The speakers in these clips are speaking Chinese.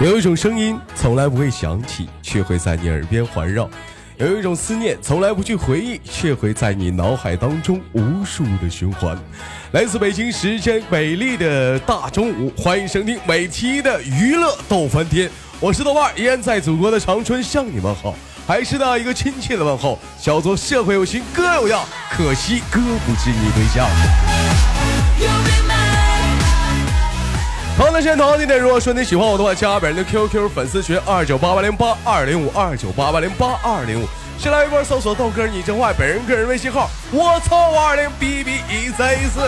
有一种声音从来不会响起，却会在你耳边环绕；有一种思念从来不去回忆，却会在你脑海当中无数的循环。来自北京时间美丽的大中午，欢迎收听每期的娱乐逗翻天，我是豆瓣，依然在祖国的长春向你们好，还是那一个亲切的问候，叫做社会有情哥有样，可惜哥不是你对象。好的，现在同样地点，如果说你喜欢我的话，加本人的 QQ 粉丝群二九八八零八二零五二九八八零八二零五，先来一波搜索豆哥你真坏，本人个人微信号我操五二零 B B 一三一四。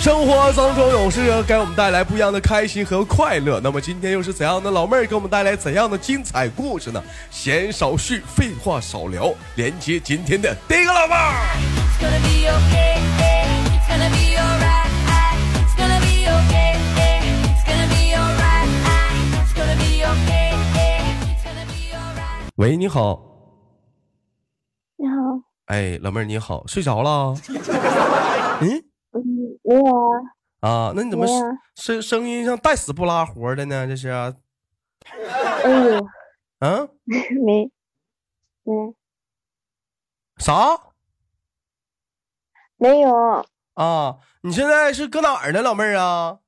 生活当中有时给我们带来不一样的开心和快乐。那么今天又是怎样的老妹儿给我们带来怎样的精彩故事呢？闲少叙，废话少聊，连接今天的第一个老妹儿。喂，你好，你好，哎，老妹儿你好，睡着了？嗯。嗯，没有啊，啊，那你怎么声声音像带死不拉活的呢？这是啊，哎呦，啊 没，没，啥没有，啊？你现在是搁哪儿呢，老妹儿啊？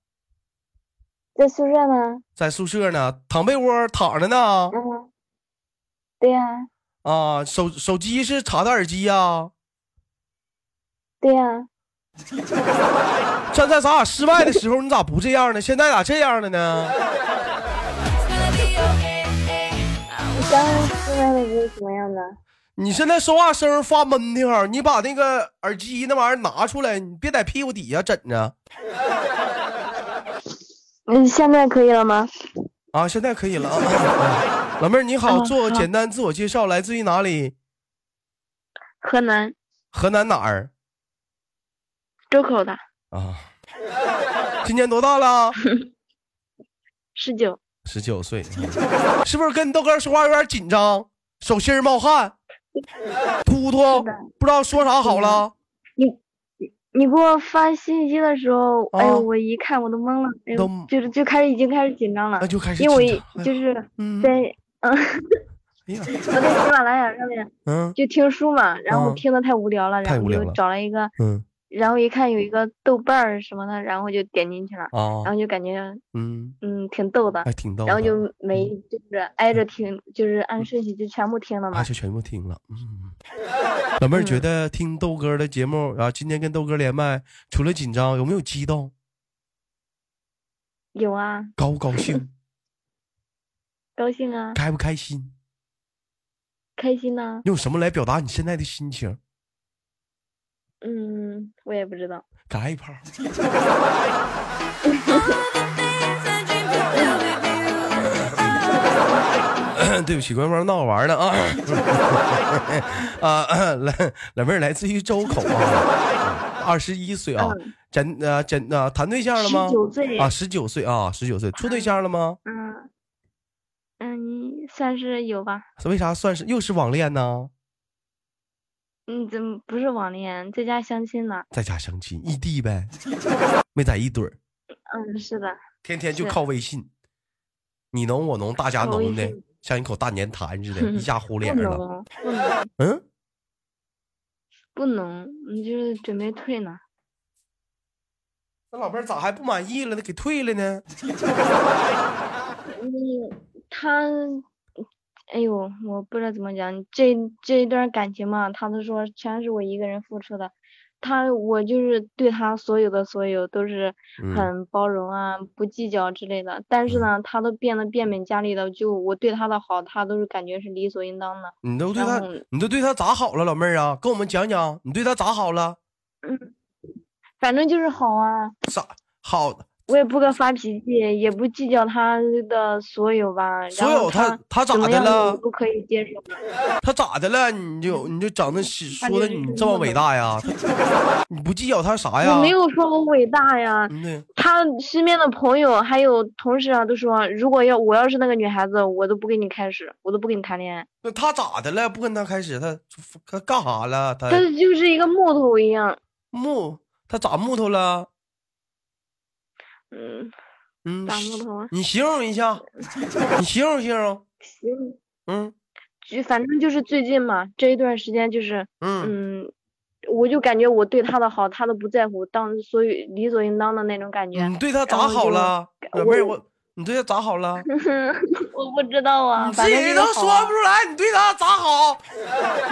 在宿舍呢。在宿舍呢，躺被窝躺着呢。嗯，对呀、啊，手手机是插的耳机呀、对呀、站在咱俩室外的时候，你咋不这样呢？现在咋这样了呢.你刚刚宿舍的是什么样的？你现在说话声发闷的，你把那个耳机那玩意儿拿出来，你别在屁股底下枕着嗯，现在可以了吗？啊。现在可以了啊。老妹儿你好，做个简单自我介绍，来自于哪里？河南河南哪儿？周口的，啊，今年多大了？十九。十九岁，是不是跟豆哥说话有点紧张，手心儿冒汗，突突，不知道说啥好了？你给我发信息的时候，哎啊呦，我一看我都懵了，哎呦，就是就开始已经开始紧张了那，就开始因为就是嗯，在嗯，我在喜马拉雅上面嗯。就听书嘛，然后嗯听的太无聊了，然后就找了一个，嗯然后一看有一个豆瓣儿什么的，然后就点进去了，啊然后就感觉嗯，嗯挺逗的还，挺逗的，然后就没就是挨着听，就是按顺序就全部听了嘛啊，。就全部听了。嗯，老妹儿觉得听豆哥的节目啊，今天跟豆哥连麦，除了紧张，有没有激动？有啊，高不高兴？高兴啊，开不开心？开心呐、用什么来表达你现在的心情？嗯，我也不知道。打一炮。对不起，官方闹着玩呢啊！啊，来，老妹儿来自于周口啊，二十一岁啊，嗯真呃真啊，谈对象了吗？19岁啊，十九岁啊，十九岁，处对象了吗？嗯嗯，算是有吧。为啥算是又是网恋呢？嗯，怎么不是网恋，在家相亲呢？在家相亲，异地呗，没在一堆儿，嗯，是的。天天就靠微信，你侬我侬，大家侬的像一口大粘痰似的，一 下糊脸上了。嗯，不能，你就是准备退呢。那老妹儿咋还不满意了呢？给退了呢？嗯，他，哎呦，我不知道怎么讲，这这一段感情嘛，他都说全是我一个人付出的。他，我就是对他所有的所有都是嗯很包容啊，不计较之类的。但是呢，他都变得变本加厉的，就我对他的好，他都是感觉是理所应当的。你都对他，你都对他咋好了，老妹儿啊？跟我们讲讲，你对他咋好了？反正就是好啊，咋好？我也不跟发脾气，也不计较他的所有吧。所有他他咋的了可以接受。他咋的了？你就你就长的说的你这么伟大呀？你不计较他啥呀？我没有说我伟大呀，他身边的朋友还有同事啊都说，如果要我要是那个女孩子，我都不跟你开始，我都不跟你谈恋爱。那他咋的了？不跟他开始，他他干啥了？他他就是一个木头一样，木他咋木头了？嗯，嗯，打木头啊，你形容一下，你形容形容。行，嗯就反正就是最近嘛，这一段时间就是，嗯，嗯，我就感觉我对他的好，他都不在乎，当所以理所应当的那种感觉。你对他咋好了？我你对他咋好了？我不知道啊，你自己都说不出来，你对他咋好？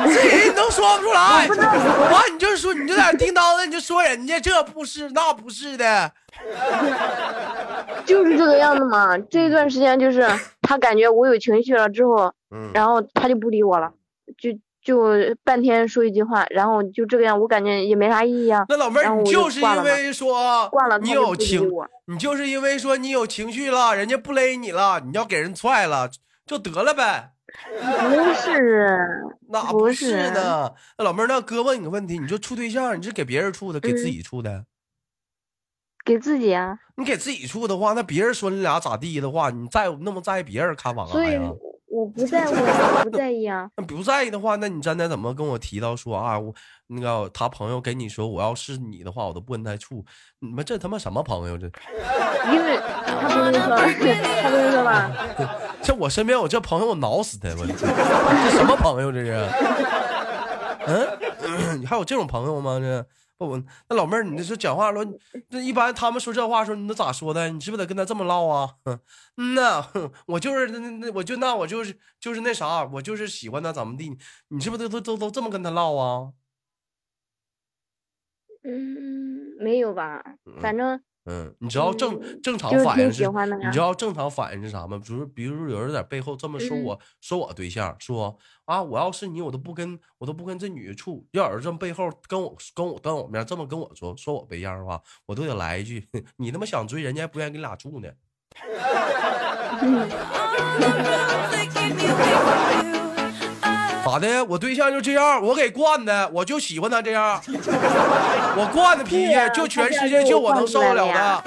你自己都说不出来。完，你就说，你就在那叮当的，你就说人家这不是那不是的。就是这个样子嘛。这一段时间就是他感觉我有情绪了之后，嗯，然后他就不理我了，就就半天说一句话，然后就这个样，我感觉也没啥意义啊。那老妹儿，你就是因为说挂了，你有情，你就是因为说你有情绪了，人家不勒你了，你要给人踹了，就得了呗。不是，那不不是是呢。那老妹儿，那哥问你个问题，你说处对象，你是给别人处的，给自嗯己处的？给自己啊，你给自己处的话，那别人说你俩咋地的话，你在那么在意别人看法干所以啥呀？我不在乎不在意啊。那不在意的话，那你刚才怎么跟我提到说啊，我那个他朋友给你说，我要是你的话，我都不跟他处。你们这他妈什么朋友？这因为他不是说，他不是说吧，这我身边有这朋友，我挠死他！我这什么朋友这是？嗯，你还有这种朋友吗？这不，不那老妹儿，你这是讲话了，你这一般他们说这话的时候，你都咋说的？你是不是得跟他这么唠啊？哼嗯呐，我就是那那我就那我就是就是那啥，我就是喜欢他怎么地？你是不是都都都都这么跟他唠啊？嗯，没有吧，反正嗯，你知道正嗯正常反应是，你知道正常反应是啥吗？比如比如有人在背后这么说嗯我，说我对象，说啊，我要是你，我都不跟我都不跟这女的处。要有人这么背后跟我跟我当我面这么跟我说，说我对象的话，我都得来一句，你他妈想追人家，还不愿意跟你俩处呢。咋的？我对象就这样，我给惯的，我就喜欢他这样，我惯的脾气，就全世界就我能受得了的。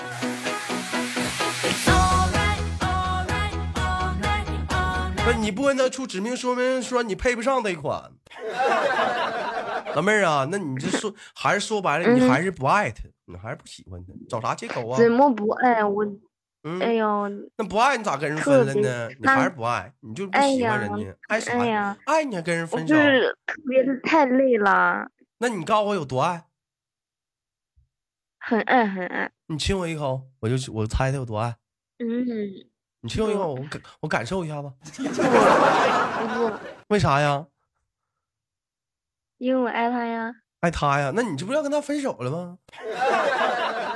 不，你不跟他处，指明说明说你配不上那款。老妹儿啊，那你这说还是说白了，你嗯还是不爱他，你还是不喜欢他，找啥借口啊？怎么不爱我？哎嗯，呦，那不爱你咋跟人分了呢？你还是不爱，你就不哎喜欢人家，爱啥哎呀？爱你还跟人分手？就是特别是太累了，那你告诉我有多爱？很爱很爱。你亲我一口，我就我猜他有多爱。嗯，你亲我一口，我感我感受一下子。为啥呀？因为我爱他呀。爱他呀？那你这不要跟他分手了吗？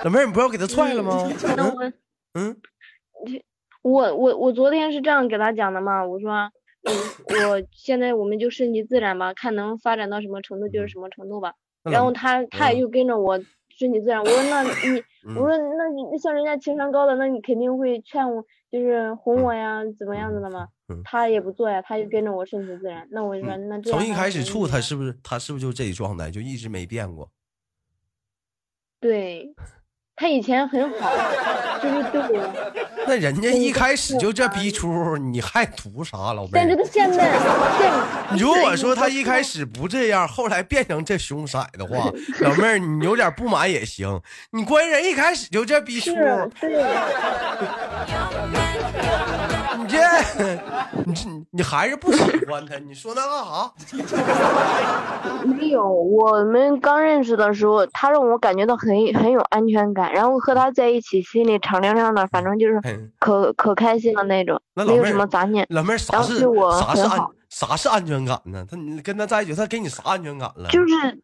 老妹儿，你不要给他踹了吗？那嗯我嗯，我我我昨天是这样给他讲的嘛，我说，嗯，我现在我们就顺其自然吧，看能发展到什么程度就是什么程度吧。然后他他也就跟着我顺其自然。我说那你，嗯我说那你像人家情商高的，那你肯定会劝我，就是哄我呀，怎么样子的嘛嗯。他也不做呀，他就跟着我顺其自然。那我就说那这样从一开始处，他是不是他是不是就这一状态，就一直没变过？对，他以前很好，就是对我，那人家一开始就这嗯逼出，你还图啥，老妹儿？他现在现 如果说他一开始不这样，后来变成这凶色的话，老妹儿你有点不满也行。你关键人一开始就这逼出，对。你这你这你还是不喜欢他？你说那干啥？没有，我们刚认识的时候，他让我感觉到很很有安全感，然后和他在一起，心里敞亮亮的，反正就是嗯可可开心的那种，没有什么杂念。老妹儿啥是然后对我啥是安很好啥是安全感呢？他你跟他在一起，他给你啥安全感了？就是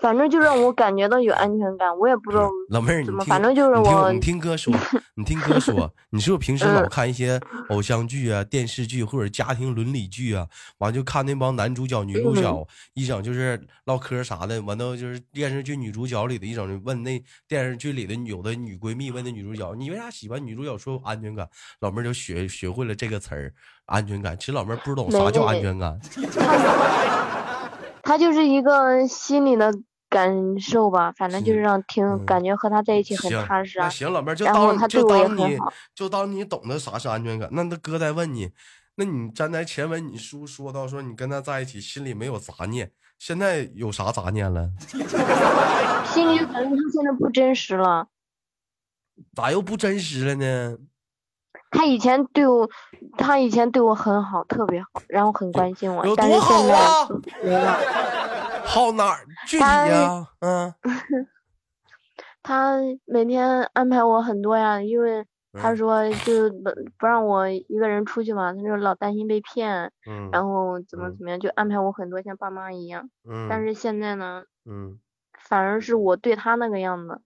反正就让我感觉到有安全感，我也不知道老妹儿，你反正就是你听我你听哥说，你听哥说，你是不是平时老嗯看一些偶像剧啊、电视剧或者家庭伦理剧啊？完就看那帮男主角、女主角，嗯一整就是唠嗑啥的，完都就是电视剧女主角里的一整就问那电视剧里的有的女闺蜜问那女主角，你为啥喜欢女主角说安全感？老妹儿就学学会了这个词儿，安全感。其实老妹儿不知道啥叫安全感。他就是一个心里的感受吧，反正就是是让听、嗯感觉和他在一起很，踏实啊。那行，老妹儿就当就他对我也当你很好就当你懂得啥是安全感。那那哥再问你，那你站在前文你叔说到说你跟他在一起心里没有杂念，现在有啥杂念了？心里就感觉他现在不真实了。咋又不真实了呢？他以前对我，他以前对我很好，特别好，然后很关心我有，但是现在 没了。好哪儿具体他呀、嗯，他每天安排我很多呀，因为他嗯说就不不让我一个人出去嘛，他就老担心被骗，嗯然后怎么嗯怎么样，就安排我很多像爸妈一样。嗯，但是现在呢，嗯，反而是我对他那个样子，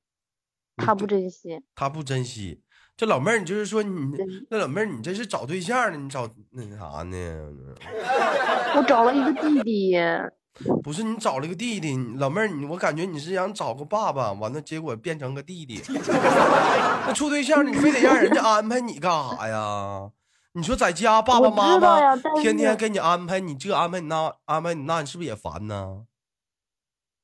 他不珍惜。他不珍惜。这老妹儿，你就是说你对那老妹儿，你这是找对象呢？你找那啥呢？我找了一个弟弟，不是你找了个弟弟，老妹儿，你我感觉你是想找个爸爸，完了结果变成个弟弟。那处对象，你非得让人家安排你干啥呀？你说在家爸爸妈妈天天给你安排你这安排你那安排你那，你是不是也烦呢？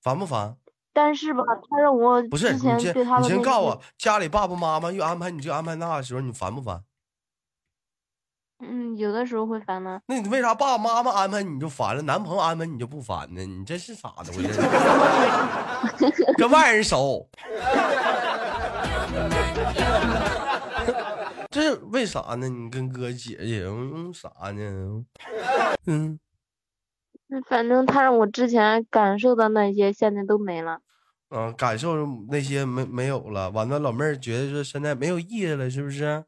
烦不烦？但是吧，他让我不是你先你先告诉我，家里爸爸妈妈又安排你这安排那的时候，你烦不烦？嗯，有的时候会烦呢。那你为啥爸爸妈妈安排你就烦了，男朋友安排你就不烦呢？你这是咋的我这？跟外人熟，这是为啥呢？你跟哥姐姐用啥呢？嗯，嗯反正他让我之前感受的那些，现在都没了。啊，感受那些没没有了，完了老妹儿觉得说现在没有意思了，是不是？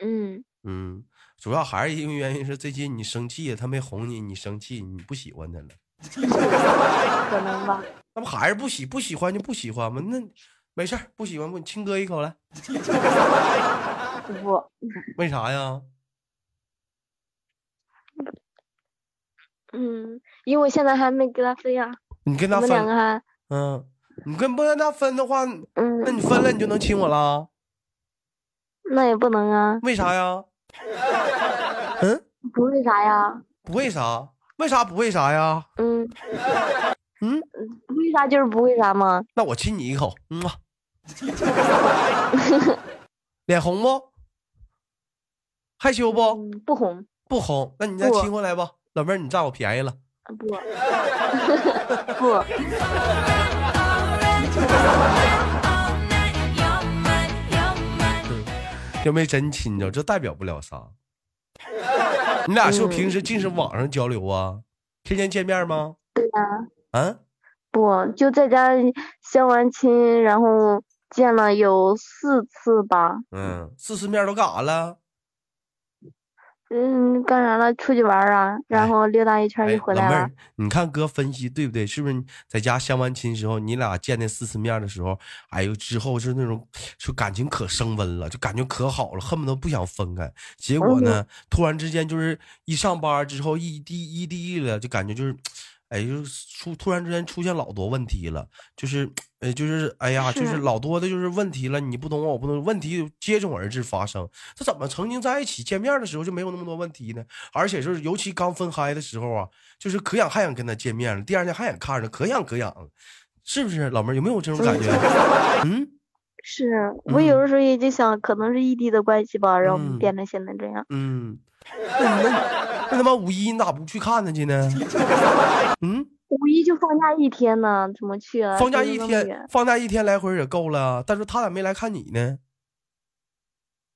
嗯，嗯，主要还是因为原因是最近你生气，他没哄你，你生气，你不喜欢他了。可能吧。那不还是不喜不喜欢就不喜欢吗？那没事儿，不喜欢不你亲哥一口来，不，为啥呀？嗯，因为我现在还没跟他分呀，你跟他我们两个分，还，嗯，你跟不跟他分的话，那嗯，你分了你就能亲我了？那也不能啊，为啥呀？嗯，不为啥呀？不为啥？为啥不为啥呀？嗯，嗯，不为啥就是不为啥吗。那我亲你一口，嗯啊，脸红不？害羞不？嗯，不红，不红，那你再亲过来吧，老妹儿，你占我便宜了。不，不，又没真亲着，这代表不了啥。你俩是不是平时净是网上交流啊？天天见面吗？对呀、啊，不，就在家相完亲，然后见了有四次吧。嗯，四次面都干啥了？嗯，干啥了？出去玩儿啊，然后溜达一圈就，回来了老妹儿。，你看哥分析对不对？是不是在家相完亲时候，你俩见那四次面的时候，哎呦，之后是那种就感情可升温了，就感觉可好了，恨不得不想分开。结果呢，突然之间就是一上班之后异地异地了，就感觉就是，哎，就是出突然之间出现老多问题了，就是，呃，就是哎呀，就是是老多的就是问题了，你不懂我，我不懂，问题接踵而至发生。这怎么曾经在一起见面的时候就没有那么多问题呢？而且就是尤其刚分开的时候啊，就是可想还想跟他见面了，第二天还想看着，可想可想，是不是？老妹儿有没有这种感觉？嗯是我有的时候也就想，可能是异地的关系吧，让我嗯们变成现在这样。嗯，那你那 那他妈五一你咋不去看他去呢？嗯，五一就放假一天呢，怎么去啊？放假一天，放假一天来回也够了，但是他咋没来看你呢？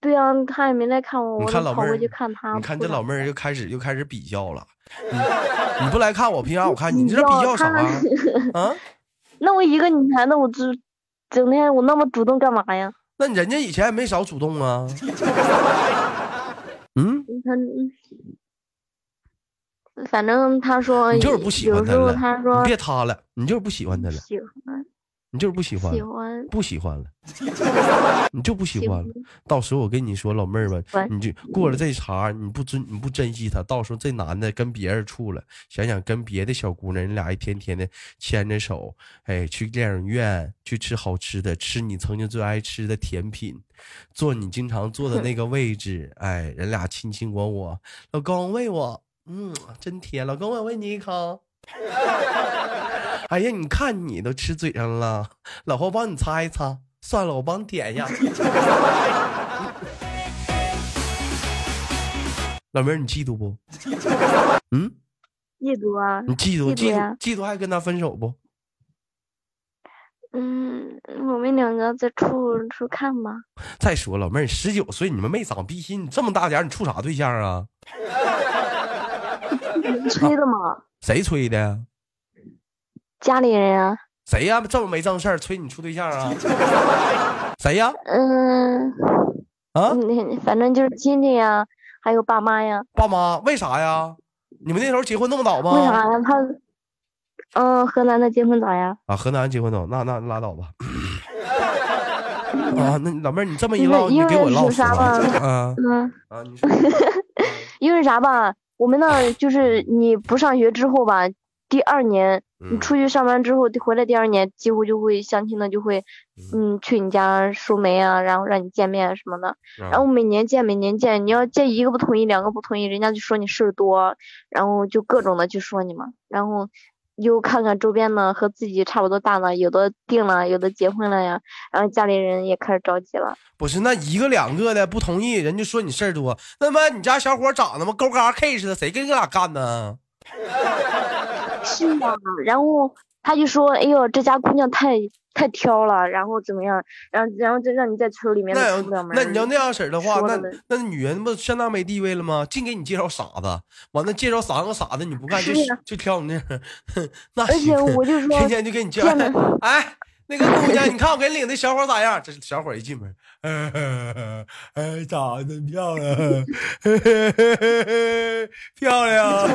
对啊，他也没来看我，你我看老妹儿就跑过去看他。你看这老妹儿又开始又开始比较了，你你不来看我，凭啥我看你？你这比较较啥他啊？那我一个女孩子，我这整天我那么主动干嘛呀？那人家以前也没少主动啊。他，反正他说就是不喜欢有时候他，说别他了，你就是不喜欢他了，喜欢你就是不喜欢，喜欢不喜欢了，你就不喜喜欢了。到时候我跟你说，老妹儿吧，你就过了这茬，你不尊你不珍惜他，到时候这男的跟别人处了，想想跟别的小姑娘，你俩一天天的牵着手，哎，去电影院去吃好吃的，吃你曾经最爱吃的甜品，坐你经常坐的那个位置，哎，人俩亲亲我我，老公喂我，嗯，真甜，老公我喂你一口。哎呀，你看你都吃嘴上了，老婆帮你擦一擦。算了，我帮你点一下。老妹儿，你嫉妒不？嗯，嫉妒啊，你嫉妒嫉妒嫉妒还跟他分手不？嗯，我们两个再处处看吧。再说，老妹儿十九岁，你们没长逼心，你这么大点儿，你处啥对象啊？吹的吗，谁吹的呀？家里人啊，谁呀？这么没正事儿催你处对象啊？谁呀？嗯，啊，嗯反正就是亲戚呀，还有爸妈呀。爸妈？为啥呀？你们那时候结婚那么早吗？为啥呀？他，嗯，河南的结婚早呀？啊，河南结婚早，那那拉倒吧。啊，那老妹儿，你这么一唠，你给我唠啥啊 嗯，啊，你说。因为啥吧？我们那就是你不上学之后吧，第二年你嗯出去上班之后回来，第二年几乎就会相亲的就会，嗯，去你家说媒啊，然后让你见面什么的。然后每年见每年见，你要见一个不同意，两个不同意，人家就说你事儿多，然后就各种的去说你嘛。然后又看看周边的和自己差不多大的，有的定了，有的结婚了呀，然后家里人也开始着急了。不是那一个两个的不同意，人就说你事儿多。那么你家小伙长得嘛？勾嘎 K 似的，谁跟你俩干呢？是吗，然后他就说：“哎呦，这家姑娘太太挑了，然后怎么样？然后然后就让你在村里面那出不了门。”那你要那样式的话，那那女人不相当没地位了吗？净给你介绍傻子，完了介绍三个傻子你不干，就就挑你那样，那而且我就说天天就给你介绍。哎，那个姑娘，你看我给你领的小伙咋样？这小伙一进门，哎，长得真漂亮，漂亮，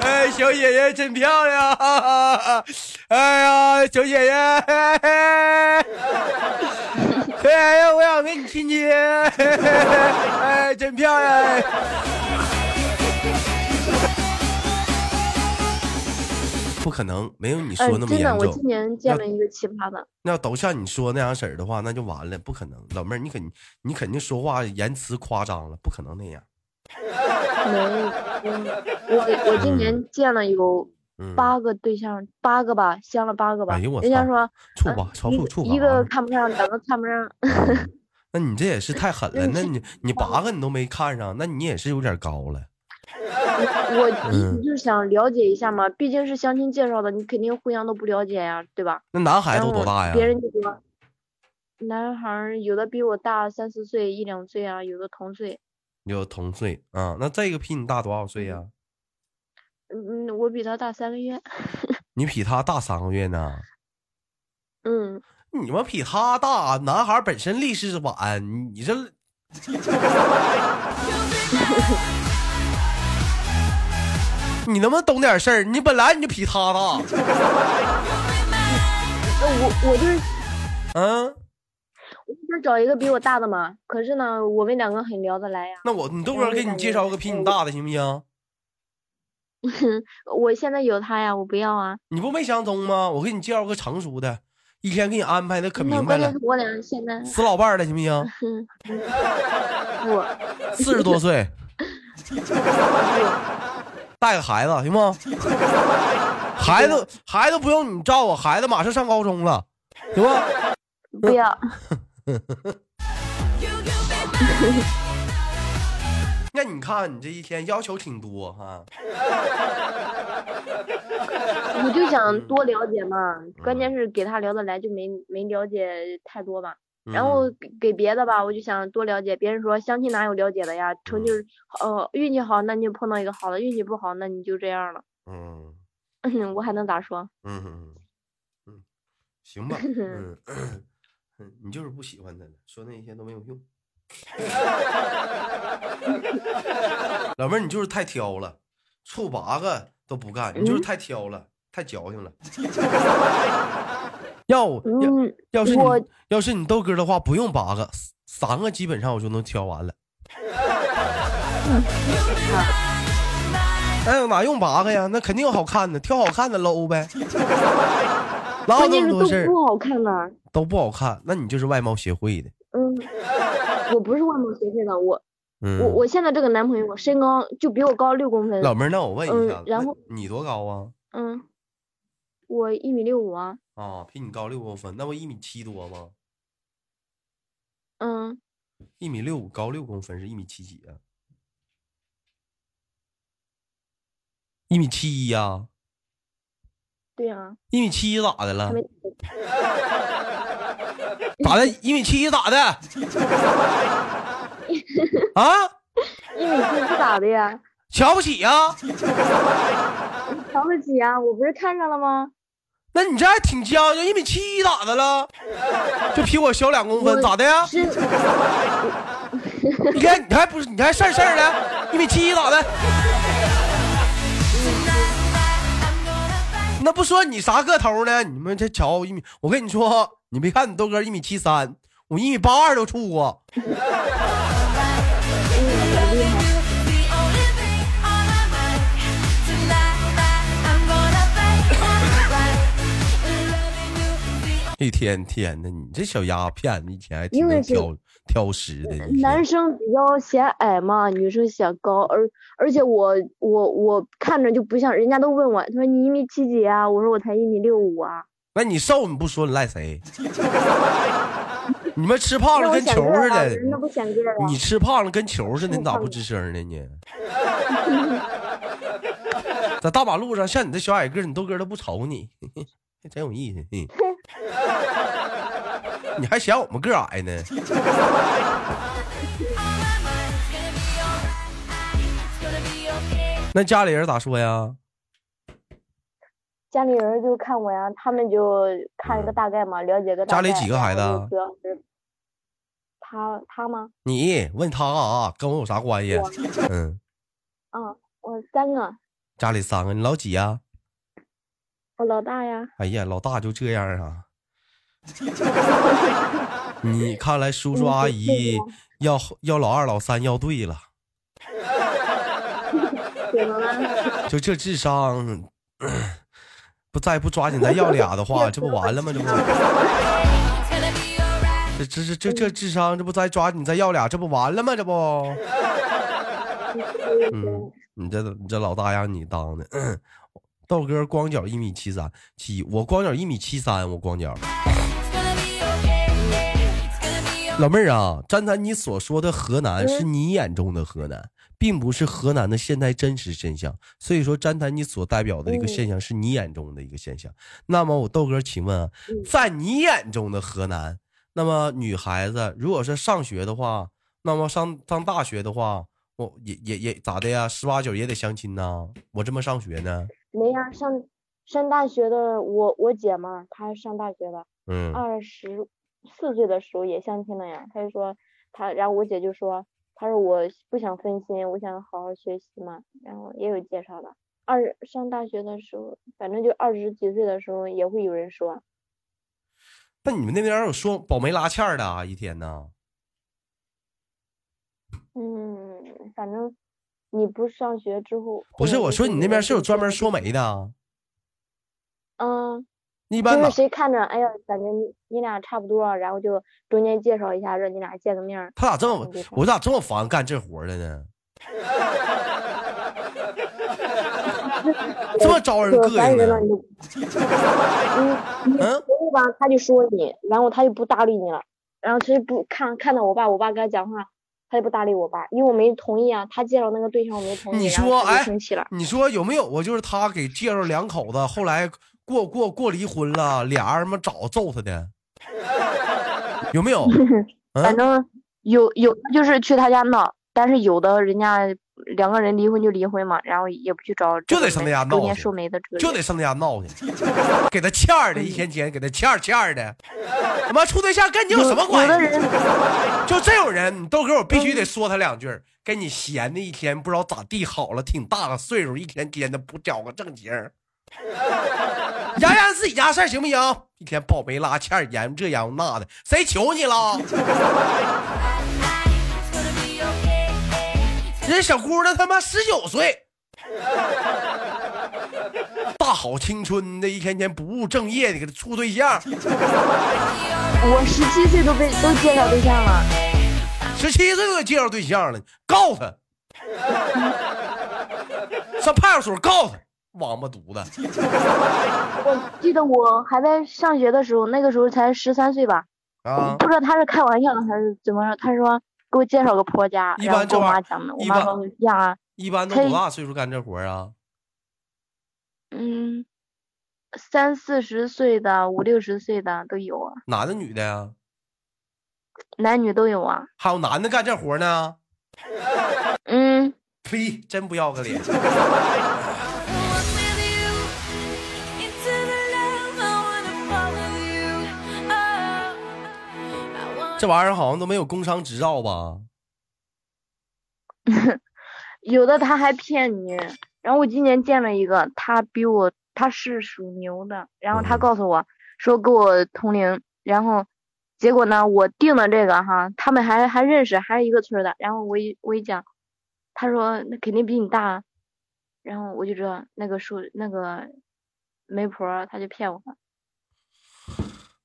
哎，小姐姐真漂亮，哎呀，小姐姐，哎呀，我想跟你亲亲，哎，真漂亮。不可能，没有你说嗯，那么真的，严重。我今年见了一个奇葩的，那要都像你说那样式儿的话，那就完了，不可能。老妹儿，你肯你肯定说话言辞夸张了，不可能那样。没，嗯我我今年见了有嗯，八个对象，八个吧，相了八个吧。哎呦我操人家说处吧超处处一个看不上，两个看不上。那你这也是太狠了。那你你八个你都没看上，那你也是有点高了。我嗯就是想了解一下嘛，毕竟是相亲介绍的，你肯定互相都不了解呀，对吧？那男孩都多大呀？别人就说，男孩有的比我大三四岁、一两岁啊，有的同岁。有同岁啊？那这个比你大多少岁呀？嗯，我比他大三个月。你比他大三个月呢？嗯，你们比他大，男孩本身历史晚，你这。你能不能懂点事儿？你本来你就比他大，那我我就是嗯，我想找一个比我大的嘛，可是呢，我们两个很聊得来呀。那我你豆哥给你介绍个比你大的行不行？我现在有他呀，我不要啊。你不没相中吗？我给你介绍个成熟的，一天给你安排的可明白了那关键是，我俩现在，死老伴儿了行不行？我，四十多岁，带个孩子行吗？孩子孩子不用你照顾，孩子马上上高中了，行吗？不要。那你看你这一天要求挺多哈，我就想多了解嘛，关键是给他聊得来，就没没了解太多吧。然后嗯给给别的吧，我就想多了解。别人说相亲哪有了解的呀？成绩呃运气好，那你就碰到一个好的；运气不好，那你就这样了。嗯 我还能咋说？嗯嗯嗯，行吧，你就是不喜欢他了，说那些都没有用。老妹儿，你就是太挑了，处八个都不干，你就是嗯太挑了，太矫情了。要要是你要是你豆哥的话，不用八个，三个基本上我就能挑完了。哎呦，哪用八个呀？那肯定有好看的，挑好看的搂呗。哪有那么多事儿？不好看呢。都不好看，那你就是外貌协会的。嗯，我不是外貌协会的，我嗯，我我现在这个男朋友身高就比我高六公分。老妹儿，那我问一下，那嗯然后你多高啊？嗯，我一米六五啊。啊，比你高六公分，那不一米七多吗？嗯，一米六五高六公分是一米七几啊？一米七一呀？对呀、一米七一咋的了咋的？一米七一咋的？啊？一米七不咋的呀，瞧不起呀？瞧不起呀，我不是看上了吗？那你这还挺将就，一米七一咋的了？就比我小两公分，咋的呀？你看你还不是你还事儿事儿的，一米七一咋的？那不说你啥个头呢？你们这瞧一米，我跟你说，你别看你豆哥一米七三，我一米八二都处过。一天天的，你这小丫片子一天还挺挑挑食的。男生比较显矮嘛，女生显高，而而且我我我看着就不像，人家都问我，他说你一米七几啊？我说我才一米六五啊。那你瘦你不说你赖谁？你们吃胖了跟球似的人家，不显个儿啊。你吃胖了跟球似的，你咋不吱声呢？你 在大马路上像你这小矮个，你豆哥都不瞅你，还真有意思。嗯 你还嫌我们个矮呢. 那家里人咋说呀？家里人就看我呀，他们就看一个大概嘛，了解个大概。家里几个孩子啊然后就主要是他他吗？你问他啊，跟我有啥关系？嗯，嗯，我三个，家里三个，你老几呀、我老大呀。哎呀，老大就这样啊。你看来叔叔阿姨要要老二老三要 对了？就这智商，不再不抓紧再要俩的话，这不完了吗？这不这这这这智商，这不再抓紧再要俩，这不完了吗？这不，嗯，你这你这老大让你当的，豆哥光脚一米七三七，我光脚一米七三，我光脚。老妹儿啊，詹丹，你所说的河南嗯是你眼中的河南，并不是河南的现在真实真相。所以说，詹丹你所代表的一个嗯现象是你眼中的一个现象。那么，我豆哥，请问在你眼中的河南，那么女孩子如果是上学的话，那么上上大学的话，我也也也咋的呀？十八九也得相亲呐。我这么上学呢，没呀，上上大学的我我姐嘛，她上大学了，嗯，二十四岁的时候也相亲了呀。她就说她，然后我姐就说，她说我不想分心，我想好好学习嘛。然后也有介绍的。二上大学的时候，反正就二十几岁的时候也会有人说，那你们那边有说保媒拉纤儿的啊？一天呢？嗯，反正你不上学之后，不是，我说你那边是有专门说，媒的啊？嗯。一般哪就是谁看着，哎呀，感觉你你俩差不多，然后就中间介绍一下，让你俩见个面。他咋这么我咋这么烦干这活的呢？这么招人膈应呢烦人了？你你嗯说吧，他就说你，然后他就不搭理你了，然后其实不看看到我爸，我爸跟他讲话，他就不搭理我爸，因为我没同意啊，他介绍那个对象我没同意，他就说哎生气了，你说有没有我就是他给介绍两口子，后来过过过离婚了，俩人嘛找揍他的，有没有？嗯，反正有有就是去他家闹，但是有的人家两个人离婚就离婚嘛，然后也不去找就得上他家闹去就得上他家闹去，给他欠儿的，一天天给他欠儿欠儿的，他妈处对象跟你有什么关系？有的人就这种人，你豆哥我必须得说他两句儿，跟你闲的一天不知道咋地好了，挺大个岁数，一天天的不找个正经儿，养养自己家事儿行不行？一天抱没拉欠儿研究这研究那的，谁求你了？人小姑娘他妈十九岁，大好青春的，一天天不务正业的给他处对象，我十七岁都被都介绍对象了，十七岁都给介绍对象了，告他，上派出所告他，王八犊子！我记得我还在上学的时候，那个时候才十三岁吧，啊，不知道他是开玩笑的还是怎么着，他说给我介绍个婆家，一然后我般这玩意儿妈讲的，我一般妈说呀啊，一般都多大岁数干这活儿啊？嗯，三四十岁的、五六十岁的都有啊，男的女的呀？男女都有啊。还有男的干这活儿呢？嗯，呸！真不要个脸！这玩意儿好像都没有工商执照吧？有的他还骗你。然后我今年见了一个，他比我他是属牛的，然后他嗯告诉我说跟我同龄，然后结果呢我定的这个哈，他们还还认识，还是一个村儿的。然后我一我一讲，他说那肯定比你大，然后我就知道那个属那个媒婆儿他就骗我了。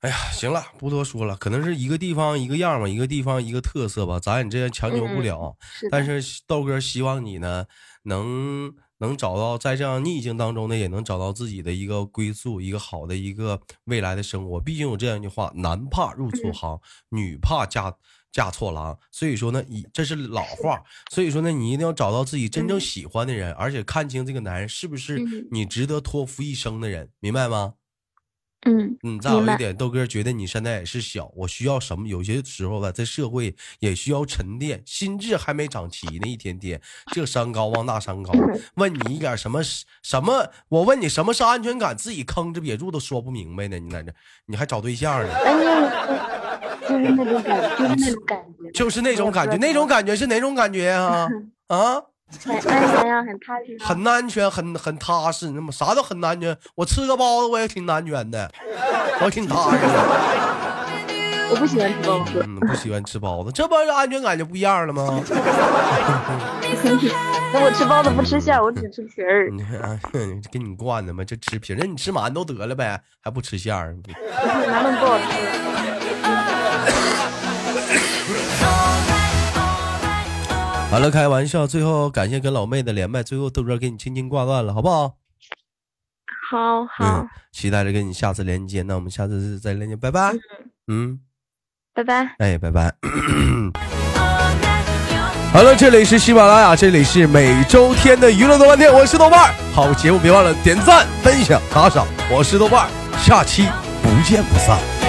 哎呀，行了，不多说了，可能是一个地方一个样吧，一个地方一个特色吧，咱也这样强求不嗯了。是，但是豆哥希望你呢，能能找到在这样逆境当中呢，也能找到自己的一个归宿，一个好的一个未来的生活。毕竟有这样一句话：男怕入错嗯行，女怕嫁嫁错郎。所以说呢，一这是老话。所以说呢，你一定要找到自己真正嗯喜欢的人，而且看清这个男人是不是嗯你值得托付一生的人，明白吗？嗯嗯，再有一点，豆哥觉得你现在也是小，我需要什么？有些时候吧，在社会也需要沉淀，心智还没长齐呢，一天天这山高望那山高。问你一点什么什么？我问你什么是安全感，自己吭哧瘪住都说不明白呢。你在这，你还找对象呢？就是那种感，就是那种感觉，就是那种感觉，那种感觉是哪种感觉 啊、啊？很安全呀，很踏实啊。很安全，很很踏实，那么啥都很安全。我吃个包子我也挺安全的，我挺踏实的。我不喜欢吃包子，嗯，不喜欢吃包子，这不安全感就不一样了吗？那我吃包子不吃馅儿，我只吃皮儿。你看，给你惯的嘛，就吃皮儿，那你吃馒头得了呗，还不吃馅儿？馒头不好吃。好了，开玩笑，最后感谢跟老妹的连麦，最后豆哥给你轻轻挂断了，好不好？好好嗯，，期待着跟你下次连接，那我们下次再连接，拜拜。嗯，拜拜。哎，拜拜。好了，这里是喜马拉雅，这里是每周天的娱乐豆瓣天，我是豆瓣儿。好节目别忘了点赞、分享、打赏，我是豆瓣儿，下期不见不散。